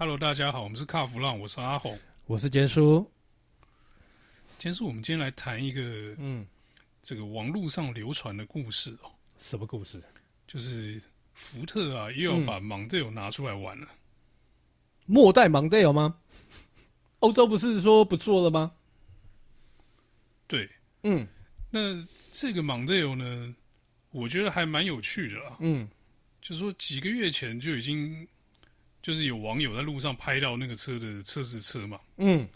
Hello，大家好，我们是卡弗浪，我是阿红，我是杰叔。杰叔，我们今天来谈一个，嗯，这个网络上流传的故事哦。什么故事？就是福特啊，又要把蒙迪欧拿出来玩了。末代蒙迪欧吗？欧洲不是说不做了吗？对，嗯，那这个蒙迪欧呢，我觉得还蛮有趣的啦。嗯，就是说几个月前就已经。就是有网友在路上拍到那个车的测试车嘛，嗯，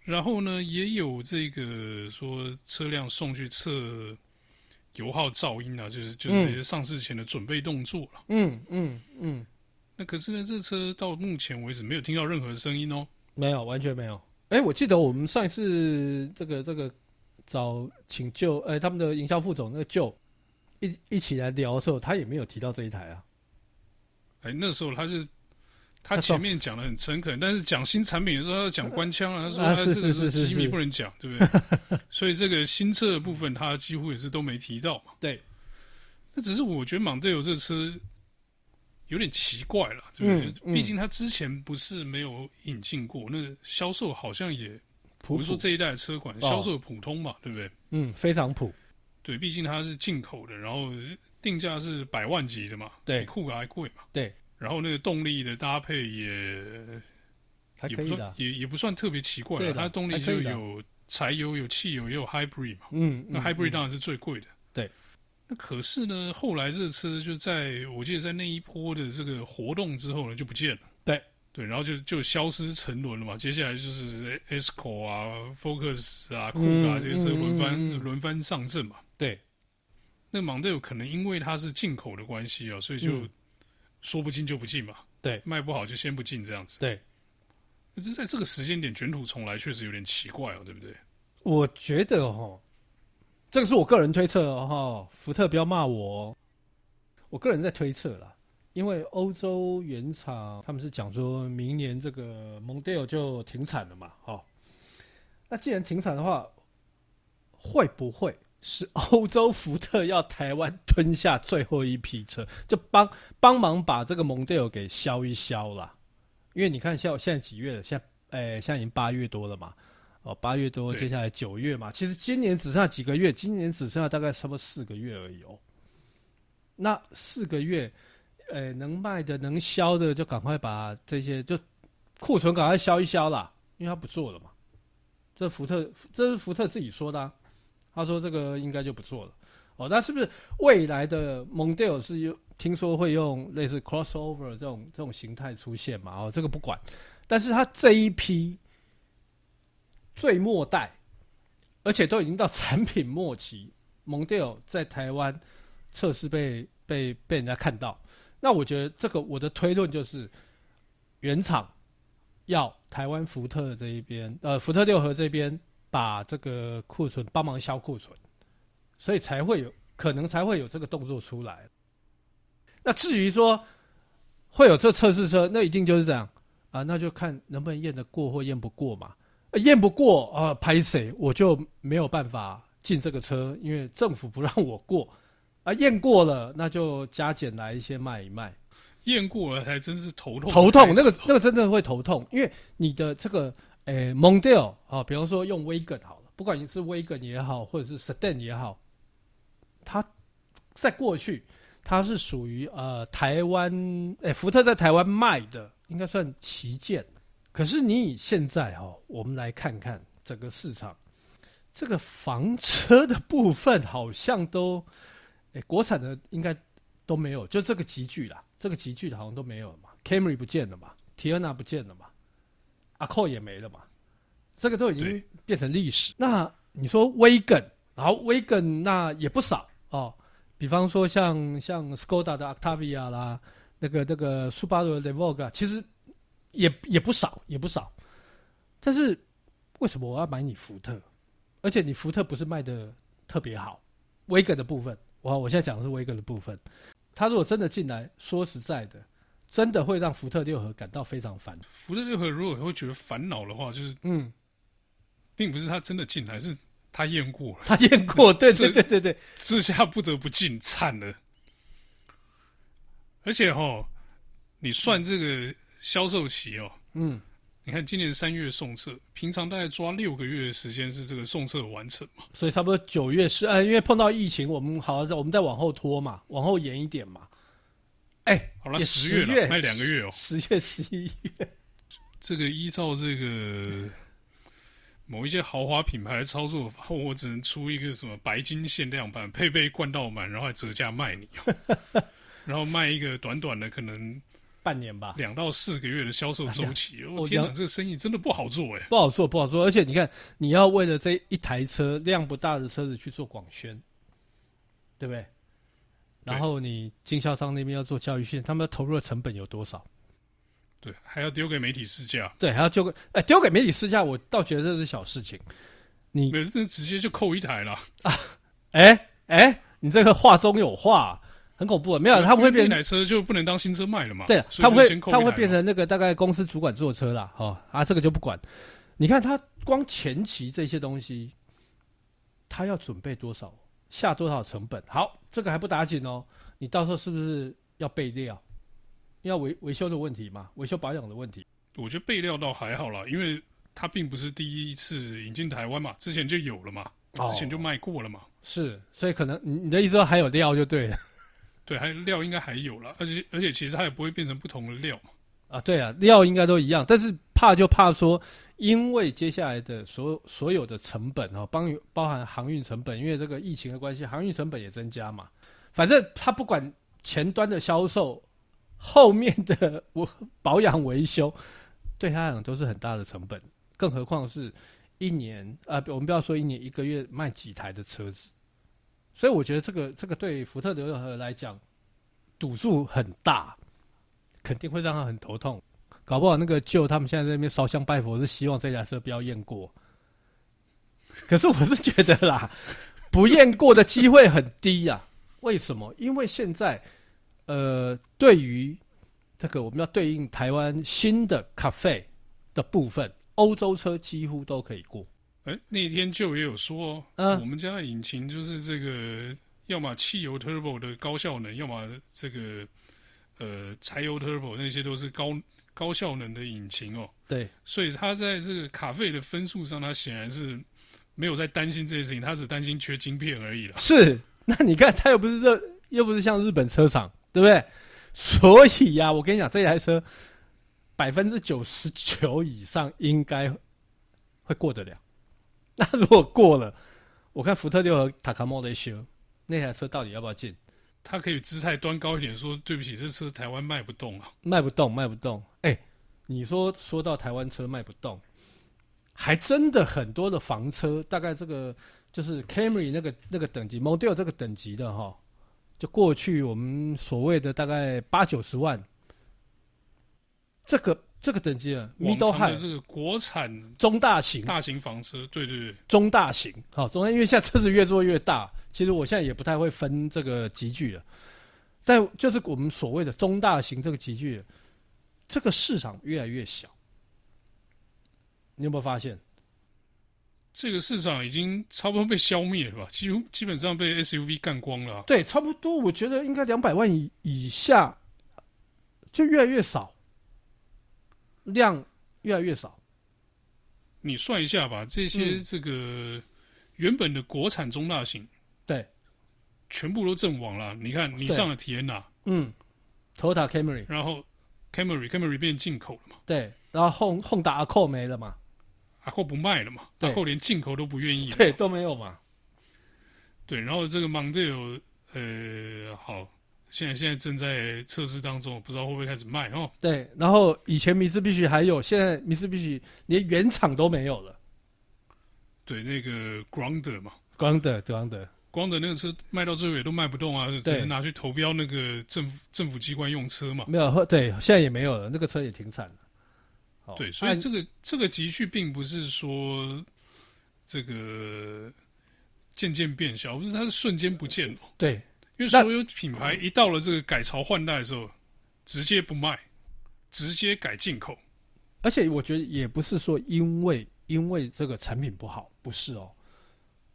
然后呢，也有这个说车辆送去测油耗、噪音啊，就是就是这些上市前的准备动作了，嗯嗯嗯。那可是呢，这车到目前为止没有听到任何声音哦，没有，完全没有。哎，我记得我们上一次这个这个找请就哎他们的营销副总那个就一一起来聊的时候，他也没有提到这一台啊。哎，那时候他是。他 前面讲的很诚恳，但是讲新产品的时候，他要讲官腔啊，他说他这个是机密不能讲，对不对？所以这个新车的部分，他几乎也是都没提到嘛。对，那只是我觉得蒙迪欧这车有点奇怪了，对不对？嗯，毕竟他之前不是没有引进过，那销售好像也，比如说这一代的车款销售普通嘛，对不对？嗯，非常普。对，毕竟它是进口的，然后定价是百万级的嘛，对，比酷还贵嘛，对。然后那个动力的搭配也还可以的，也不算也也不算特别奇怪了。它的动力就有柴油、有汽油，也有 hybrid 嘛。嗯，那 hybrid 当然是最贵的。对。那可是呢，后来这车就在我记得在那一波的这个活动之后呢，就不见了。对对，然后就就消失沉沦了嘛。接下来就是 Escort 啊、Focus 啊、Kuga 啊这些车轮番轮番上阵嘛。对。那 Model 可能因为它是进口的关系啊，所以就。说不进就不进嘛，对，卖不好就先不进这样子，对。可是在这个时间点卷土重来，确实有点奇怪哦，对不对？我觉得哈，这个是我个人推测哈，福特不要骂我，我个人在推测啦，因为欧洲原厂他们是讲说明年这个蒙迪欧就停产了嘛，哈。那既然停产的话，会不会？是 欧洲福特要台湾吞下最后一批车，就帮帮忙把这个蒙迪欧给消一消啦。因为你看，像现在几月了？现在哎、欸，现在已经八月多了嘛。哦，八月多，接下来九月嘛。其实今年只剩下几个月，今年只剩下大概差不多四个月而已哦。那四个月，呃、欸，能卖的、能销的，就赶快把这些就库存赶快消一消啦。因为他不做了嘛。这福特，这是福特自己说的、啊。他说：“这个应该就不做了，哦，那是不是未来的蒙迪欧是用听说会用类似 crossover 这种这种形态出现嘛？哦，这个不管，但是他这一批最末代，而且都已经到产品末期，蒙迪欧在台湾测试被被被人家看到，那我觉得这个我的推论就是原厂要台湾福特这一边，呃，福特六和这边。”把这个库存帮忙销库存，所以才会有可能才会有这个动作出来。那至于说会有这测试车，那一定就是这样啊，那就看能不能验得过或验不过嘛。验不过啊，拍谁我就没有办法进这个车，因为政府不让我过啊。验过了，那就加减来一些卖一卖。验过了还真是头痛，头痛，那个 那个真的会头痛，因为你的这个。诶，蒙迪欧啊，比方说用威根好了，不管你是威根也好，或者是 Sedan 也好，它在过去它是属于呃台湾诶福特在台湾卖的应该算旗舰，可是你以现在哈、哦，我们来看看整个市场，这个房车的部分好像都诶国产的应该都没有，就这个集聚啦，这个集聚的好像都没有了嘛，Camry 不见了嘛，Tiana 不见了嘛。阿扣也没了嘛，这个都已经变成历史。那你说威根，然后威根那也不少哦。比方说像像 Skoda 的 Octavia 啦，那个那个 Subaru 的 Evoque，其实也也不少，也不少。但是为什么我要买你福特？而且你福特不是卖的特别好，威根的部分，我我现在讲的是威根的部分。他如果真的进来，说实在的。真的会让福特六和感到非常烦。福特六和如果会觉得烦恼的话，就是嗯，并不是他真的进来，是他验过了，他验过，对对对对对，这下不得不进，惨了。而且哈，你算这个销售期哦，嗯，你看今年三月送车，平常大概抓六个月的时间是这个送车完成嘛，所以差不多九月是，呃，因为碰到疫情，我们好，我们再往后拖嘛，往后延一点嘛。哎、欸，好了，十月了，卖两个月哦，十月、十一月，这个依照这个某一些豪华品牌的操作，我只能出一个什么白金限量版，配备冠道满，然后还折价卖你，然后卖一个短短的可能半年吧，两到四个月的销售周期。我、啊、天哪，这个生意真的不好做哎，不好做，不好做，而且你看，你要为了这一台车量不大的车子去做广宣，对不对？然后你经销商那边要做教育训，他们投入的成本有多少？对，还要丢给媒体试驾。对，还要丢给哎，丢给媒体试驾，我倒觉得这是小事情。你没这直接就扣一台了啊！哎哎，你这个话中有话，很恐怖。没有，他不会变成一台车就不能当新车卖了嘛？对，他会他会变成那个大概公司主管坐车了哦啊，这个就不管。你看他光前期这些东西，他要准备多少？下多少成本？好，这个还不打紧哦。你到时候是不是要备料？要维维修的问题嘛？维修保养的问题？我觉得备料倒还好啦，因为它并不是第一次引进台湾嘛，之前就有了嘛，之前就卖过了嘛。哦、是，所以可能你的意思说还有料就对了。对，还有料应该还有了，而且而且其实它也不会变成不同的料嘛。啊，对啊，料应该都一样，但是怕就怕说。因为接下来的所所有的成本哦，包包含航运成本，因为这个疫情的关系，航运成本也增加嘛。反正他不管前端的销售，后面的 我保养维修，对他来讲都是很大的成本。更何况是一年啊，我们不要说一年，一个月卖几台的车子。所以我觉得这个这个对福特德和来讲，赌注很大，肯定会让他很头痛。搞不好那个舅他们现在在那边烧香拜佛，是希望这台车不要验过。可是我是觉得啦，不验过的机会很低呀、啊。为什么？因为现在，呃，对于这个我们要对应台湾新的 CAFE 的部分，欧洲车几乎都可以过。哎、欸，那天就也有说，嗯，我们家的引擎就是这个，要么汽油 Turbo 的高效能，要么这个呃柴油 Turbo，那些都是高。高效能的引擎哦，对，所以他在这个卡费的分数上，他显然是没有在担心这些事情，他只担心缺晶片而已了。是，那你看他又不是这，又不是像日本车厂，对不对？所以呀、啊，我跟你讲，这台车百分之九十九以上应该会过得了。那如果过了，我看福特六和塔卡莫雷修那台车到底要不要进？他可以姿态端高一点，说对不起，这车台湾卖不动啊，卖不动，卖不动。哎、你说说到台湾车卖不动，还真的很多的房车，大概这个就是 Camry 那个那个等级，Model 这个等级的哈，就过去我们所谓的大概八九十万，这个这个等级啊 Middle High 这个国产中大型大型房车，对对对，中大型好，中大，因为现在车子越做越大。其实我现在也不太会分这个级距了，但就是我们所谓的中大型这个级距，这个市场越来越小。你有没有发现？这个市场已经差不多被消灭了吧？几乎基本上被 SUV 干光了啊。对，差不多。我觉得应该两百万以以下就越来越少，量越来越少。你算一下吧，这些这个原本的国产中大型。对，全部都阵亡了。你看，你上了 Teana，嗯，Toyota Camry，然后 Camry，Camry 变进口了嘛？对，然后 Hon Honda Accord 没了嘛？Accord 不卖了嘛？Accord 连进口都不愿意，对，都没有嘛？对，然后这个 Mondeo，呃，好，现在现在正在测试当中，不知道会不会开始卖哦？对，然后以前米兹必须还有，现在米兹必须连原厂都没有了。对，那个 Grandeur 嘛，Grandeur，Grandeur。光的那个车卖到最后也都卖不动啊，只能拿去投标那个政府政府机关用车嘛。没有，对，现在也没有了，那个车也停产了。对，所以这个这个集聚并不是说这个渐渐变小，不是，它是瞬间不见了。对，因为所有品牌一到了这个改朝换代的时候，直接不卖，直接改进口。而且我觉得也不是说因为因为这个产品不好，不是哦。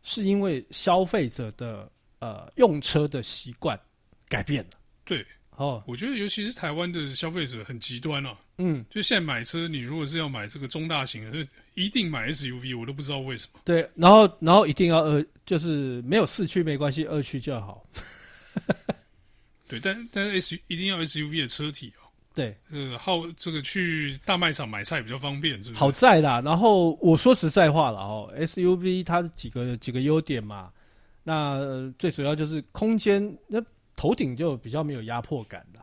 是因为消费者的呃用车的习惯改变了。对，哦，我觉得尤其是台湾的消费者很极端啊。嗯，就现在买车，你如果是要买这个中大型的，就一定买 SUV，我都不知道为什么。对，然后然后一定要二，就是没有四驱没关系，二驱就好。对，但但是 S 一定要 SUV 的车体哦。对，呃，好，这个去大卖场买菜比较方便，是不是？好在啦。然后我说实在话了哦，SUV 它几个几个优点嘛，那、呃、最主要就是空间，那头顶就比较没有压迫感的。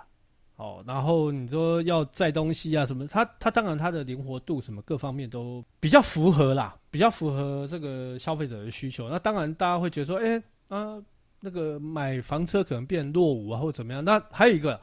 哦，然后你说要载东西啊什么，它它当然它的灵活度什么各方面都比较符合啦，比较符合这个消费者的需求。那当然大家会觉得说，哎啊，那个买房车可能变落伍啊，或者怎么样。那还有一个。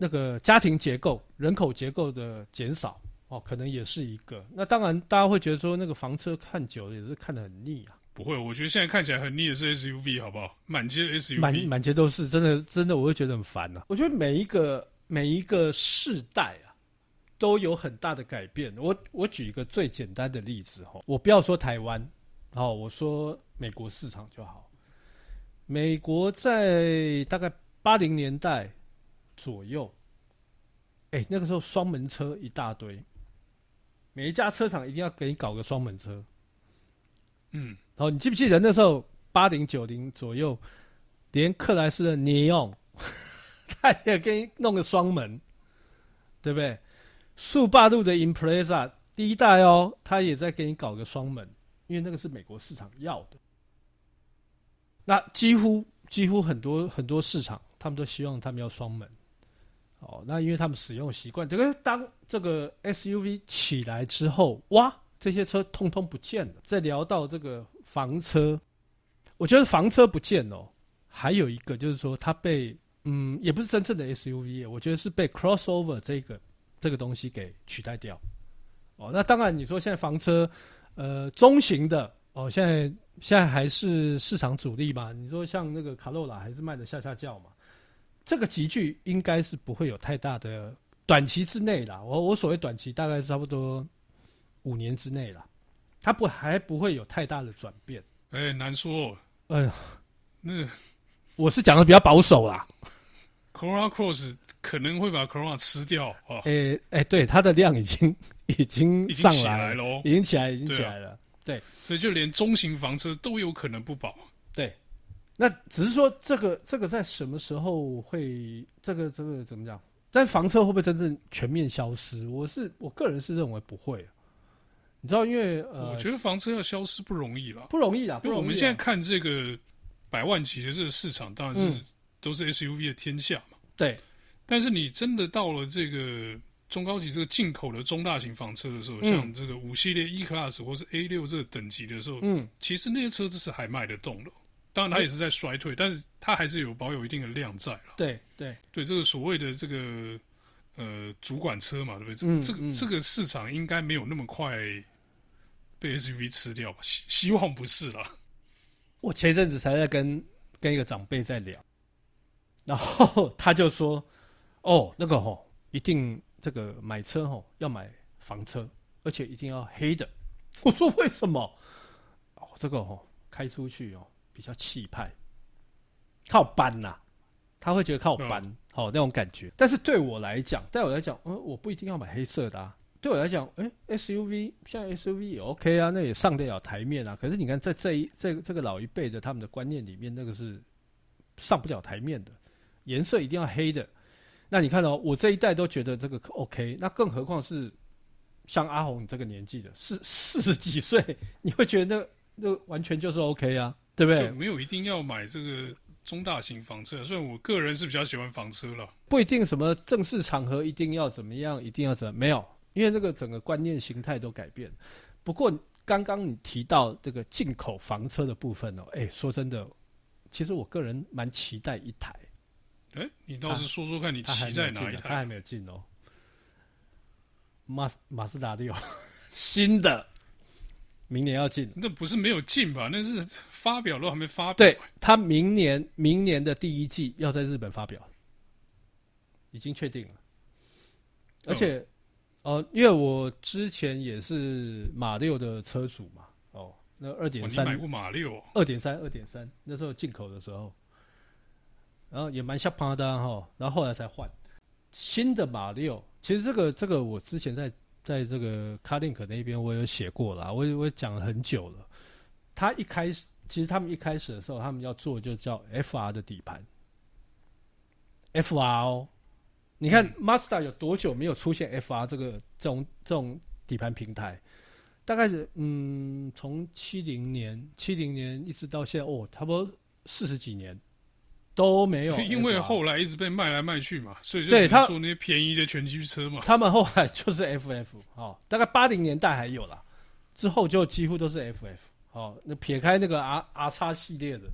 那个家庭结构、人口结构的减少哦，可能也是一个。那当然，大家会觉得说，那个房车看久了也是看得很腻啊。不会，我觉得现在看起来很腻的是 SUV，好不好？满街 SUV，满满街都是，真的真的，我会觉得很烦呐、啊。我觉得每一个每一个世代啊，都有很大的改变。我我举一个最简单的例子哈，我不要说台湾，好，我说美国市场就好。美国在大概八零年代。左右，哎、欸，那个时候双门车一大堆，每一家车厂一定要给你搞个双门车，嗯，然后你记不记得那时候八零九零左右，连克莱斯的 Neon，他也给你弄个双门，对不对？速霸陆的 Impreza 第一代哦，他也在给你搞个双门，因为那个是美国市场要的。那几乎几乎很多很多市场，他们都希望他们要双门。哦，那因为他们使用习惯，这个当这个 SUV 起来之后，哇，这些车通通不见了。再聊到这个房车，我觉得房车不见了，还有一个就是说它被嗯，也不是真正的 SUV，我觉得是被 crossover 这个这个东西给取代掉。哦，那当然你说现在房车，呃，中型的哦，现在现在还是市场主力嘛？你说像那个卡罗拉还是卖的下下叫嘛？这个集聚应该是不会有太大的短期之内啦。我我所谓短期大概是差不多五年之内啦，它不还不会有太大的转变。哎，难说。哎呀，那我是讲的比较保守啦。Corolla Cross 可能会把 Corolla 吃掉啊。哎哎，对，它的量已经已经上来了，已经起来，已经起来了。对，所以就连中型房车都有可能不保。对。那只是说，这个这个在什么时候会这个这个怎么讲？但房车会不会真正全面消失？我是我个人是认为不会。你知道，因为呃，我觉得房车要消失不容易了，不容易啊。因为我们现在看这个百万级的这个市场，当然是、嗯、都是 SUV 的天下嘛。对。但是你真的到了这个中高级这个进口的中大型房车的时候，嗯、像这个五系列 E Class 或是 A 六这个等级的时候，嗯，其实那些车子是还卖得动的。当然，它也是在衰退，但是它还是有保有一定的量在了。对对对，这个所谓的这个呃主管车嘛，对不对？这个、嗯、这个这个市场应该没有那么快被 SUV 吃掉吧？希希望不是啦。我前一阵子才在跟跟一个长辈在聊，然后他就说：“哦，那个哦，一定这个买车哦要买房车，而且一定要黑的。”我说：“为什么？”哦，这个哦开出去哦。比较气派，靠搬呐、啊，他会觉得靠搬，好、哦、那种感觉。但是对我来讲，对我来讲，嗯，我不一定要买黑色的啊。对我来讲，哎、欸，SUV 现在 SUV 也 OK 啊，那也上得了台面啊。可是你看，在这一这这个老一辈的他们的观念里面，那个是上不了台面的，颜色一定要黑的。那你看哦，我这一代都觉得这个 OK，那更何况是像阿红这个年纪的，四四十几岁，你会觉得那那完全就是 OK 啊。对不对？就没有一定要买这个中大型房车，虽然我个人是比较喜欢房车了。不一定什么正式场合一定要怎么样，一定要怎么，没有，因为这个整个观念形态都改变。不过刚刚你提到这个进口房车的部分哦，哎，说真的，其实我个人蛮期待一台。哎，你倒是说说看你骑在哪一台？他还没有进哦。马马自达的有 新的。明年要进，那不是没有进吧？那是发表都还没发表。对，他明年明年的第一季要在日本发表，已经确定了。而且，哦、呃，因为我之前也是马六的车主嘛，哦，那二点三，你买过马六？二点三，二点三，那时候进口的时候，然后也蛮吓趴的哈，然后后来才换新的马六。其实这个这个我之前在在这个 Carlink 那边我有写过啦，我我讲了很久了。他一开始，其实他们一开始的时候，他们要做就叫 FR 的底盘。FR 哦，你看 Mazda 有多久没有出现 FR 这个这种这种底盘平台？大概是嗯，从七零年七零年一直到现在哦，差不多四十几年都没有。因为后来一直被卖来卖去嘛，所以就只能说那些便宜的全驱车嘛。他们后来就是 FF 哦，大概八零年代还有啦，之后就几乎都是 FF 哦。那撇开那个 R R 叉系列的，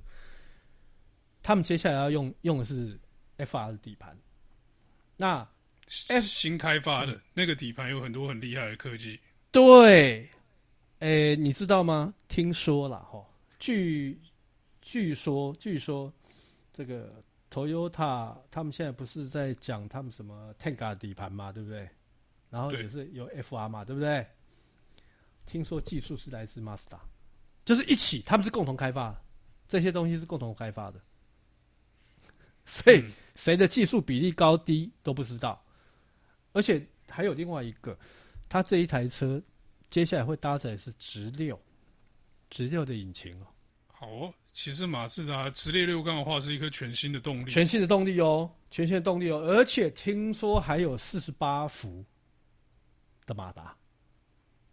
他们接下来要用用的是 FR 的底盘。那 F 新开发的、嗯、那个底盘有很多很厉害的科技，对。诶、欸，你知道吗？听说了哈，据据说据说，这个 Toyota 他们现在不是在讲他们什么 Tenga 底盘嘛，对不对？然后也是有 FR 嘛，对不对？听说技术是来自 Mazda，就是一起，他们是共同开发，这些东西是共同开发的，所以谁的技术比例高低都不知道。而且还有另外一个，他这一台车。接下来会搭载是直六，直六的引擎哦。好哦，其实马自达直列六缸的话是一颗全新的动力，全新的动力哦，全新的动力哦，而且听说还有四十八伏的马达，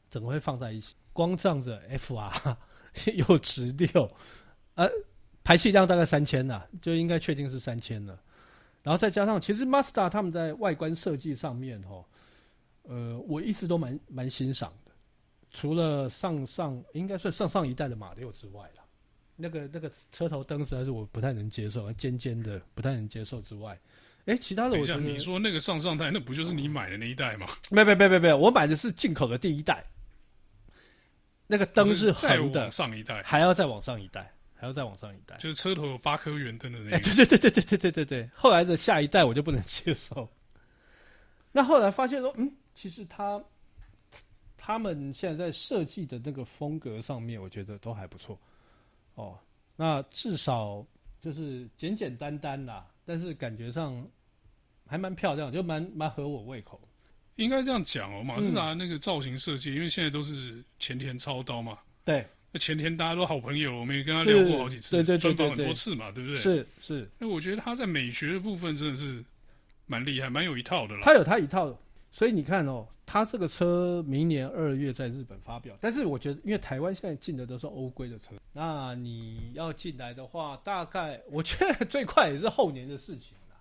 怎么会放在一起？光仗着 FR 有直六，呃，排气量大概三千呐，就应该确定是三千了。然后再加上，其实 Mazda 他们在外观设计上面哦，呃，我一直都蛮蛮欣赏的。除了上上应该算上上一代的马六之外了，那个那个车头灯实在是我不太能接受，尖尖的不太能接受之外，哎、欸，其他的我觉得你说那个上上代那不就是你买的那一代吗？没没没没没，我买的是进口的第一代，那个灯是横的，上一代还要再往上一代，还要再往上一代，就是车头有八颗圆灯的那个。对对对对对对对对对，后来的下一代我就不能接受。那后来发现说，嗯，其实他。他们现在在设计的那个风格上面，我觉得都还不错，哦，那至少就是简简单单啦，但是感觉上还蛮漂亮，就蛮蛮合我胃口。应该这样讲哦，马自达那个造型设计，嗯，因为现在都是前田操刀嘛，对，那前田大家都好朋友，我们也跟他聊过好几次，对对对，专访很多次嘛，对不对？是是，那我觉得他在美学的部分真的是蛮厉害，蛮有一套的啦。他有他一套，所以你看哦。他这个车明年二月在日本发表，但是我觉得，因为台湾现在进的都是欧规的车，那你要进来的话，大概我觉得最快也是后年的事情了。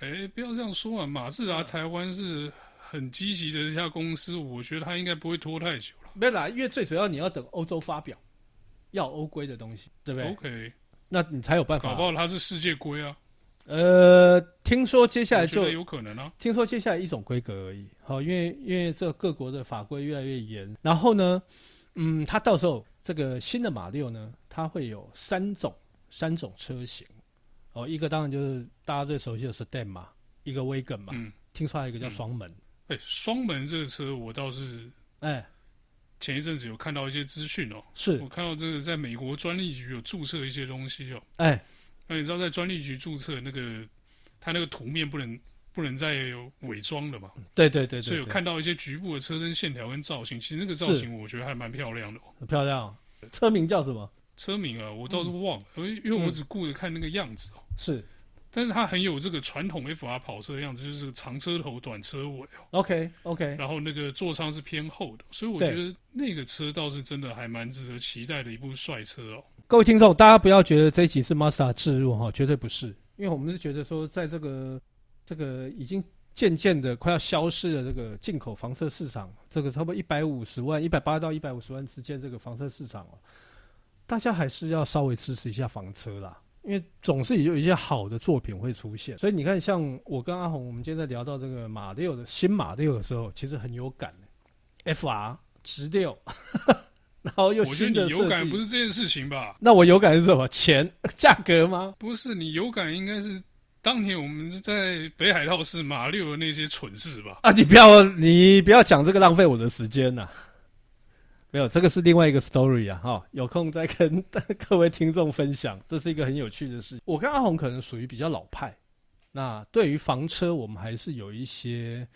哎，不要这样说啊！马自达台湾是很积极的一家公司，我觉得他应该不会拖太久了。没有啦，因为最主要你要等欧洲发表，要欧规的东西，对不对？OK，那你才有办法。搞不好它是世界规啊。呃，听说接下来就有可能啊。听说接下来一种规格而已，好，因为因为这各国的法规越来越严，然后呢，嗯，它到时候这个新的马六呢，它会有三种三种车型，哦，一个当然就是大家最熟悉的 Sedan 嘛，一个 Wagon 嘛，嗯，听说还有一个叫双门，哎、嗯，双门这个车我倒是哎，前一阵子有看到一些资讯哦，是。我看到这个在美国专利局有注册一些东西哦，哎。那你知道在专利局注册那个，它那个图面不能不能再有伪装了嘛？对对对对。所以有看到一些局部的车身线条跟造型，其实那个造型我觉得还蛮漂亮的。很漂亮。车名叫什么？车名啊，我倒是忘了，因、嗯、因为我只顾着看那个样子哦。是。但是它很有这个传统 FR 跑车的样子，就是长车头短车尾哦。OK OK。然后那个座舱是偏厚的，所以我觉得那个车倒是真的还蛮值得期待的一部帅车哦。各位听众，大家不要觉得这一集是 Master 置入哈，绝对不是，因为我们是觉得说，在这个这个已经渐渐的快要消失的这个进口房车市场，这个差不多一百五十万、一百八到一百五十万之间这个房车市场哦，大家还是要稍微支持一下房车啦，因为总是有一些好的作品会出现。所以你看，像我跟阿红，我们今天在聊到这个马六的新马六的时候，其实很有感，FR 直六。然后又新的我觉得你有感不是这件事情吧？那我有感是什么？钱、价格吗？不是，你有感应该是当年我们是在北海道市马六的那些蠢事吧？啊，你不要你不要讲这个浪费我的时间呐、啊！没有，这个是另外一个 story 啊！哈、哦，有空再跟 各位听众分享，这是一个很有趣的事情。我跟阿红可能属于比较老派，那对于房车，我们还是有一些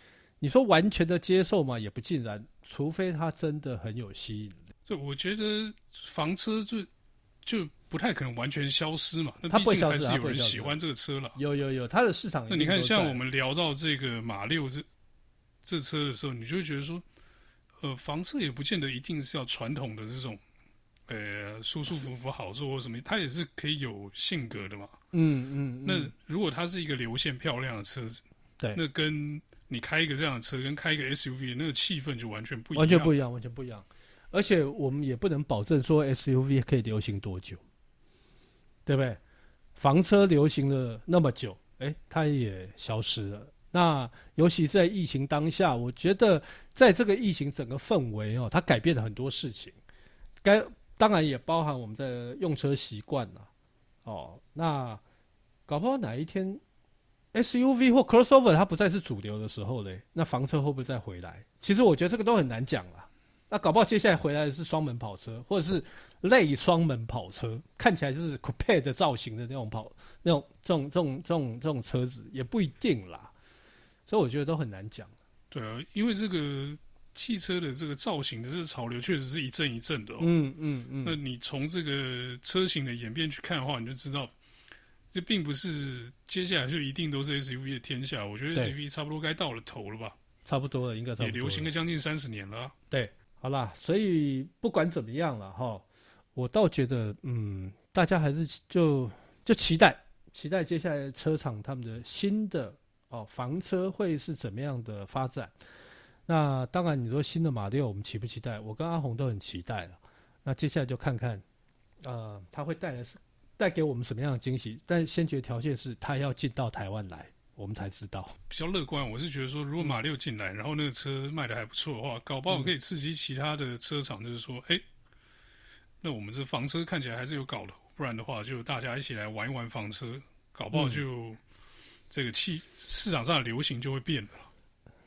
你说完全的接受嘛，也不尽然，除非它真的很有吸引力。就我觉得房车就就不太可能完全消失嘛。那它不会消失，还是有人喜欢这个车了。有有有，它的市场。那你看，像我们聊到这个马六这这车的时候，你就会觉得说，呃，房车也不见得一定是要传统的这种，呃，舒舒服服好坐或什么，它也是可以有性格的嘛。嗯嗯。那如果它是一个流线漂亮的车子，对，那跟你开一个这样的车，跟开一个 SUV，那个气氛就完全不一样，完全不一样，完全不一样。而且我们也不能保证说 SUV 可以流行多久，对不对？房车流行了那么久，哎，它也消失了。那尤其在疫情当下，我觉得在这个疫情整个氛围哦，它改变了很多事情。该当然也包含我们的用车习惯了。哦，那搞不好哪一天。SUV 或 crossover 它不再是主流的时候嘞，那房车会不会再回来？其实我觉得这个都很难讲啦。那搞不好接下来回来的是双门跑车，或者是类双门跑车，看起来就是 coupe 的造型的那种跑，那种这种这种这种这种车子也不一定啦。所以我觉得都很难讲。对啊，因为这个汽车的这个造型的这个潮流确实是一阵一阵的哦。嗯嗯嗯。那你从这个车型的演变去看的话，你就知道。这并不是接下来就一定都是 SUV 的天下，我觉得 SUV 差不多该到了头了吧？差不多了，应该差不多了。也流行了将近三十年了。对，好啦，所以不管怎么样了哈，我倒觉得，嗯，大家还是就就期待期待接下来车厂他们的新的哦房车会是怎么样的发展。那当然，你说新的马六，我们期不期待？我跟阿红都很期待了。那接下来就看看，呃，它会带来。带给我们什么样的惊喜？但先决条件是他要进到台湾来，我们才知道。比较乐观，我是觉得说，如果马六进来，然后那个车卖的还不错的话，搞不好可以刺激其他的车厂，就是说，哎、嗯欸，那我们这房车看起来还是有搞头，不然的话，就大家一起来玩一玩房车，搞不好就这个汽市场上的流行就会变了。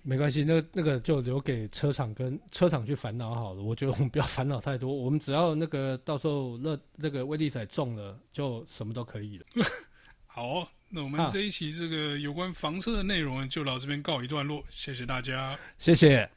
没关系，那那个就留给车厂跟车厂去烦恼好了。我觉得我们不要烦恼太多，我们只要那个到时候那那个威力彩中了，就什么都可以了。好、哦，那我们这一期这个有关房车的内容就到这边告一段落，谢谢大家，谢谢。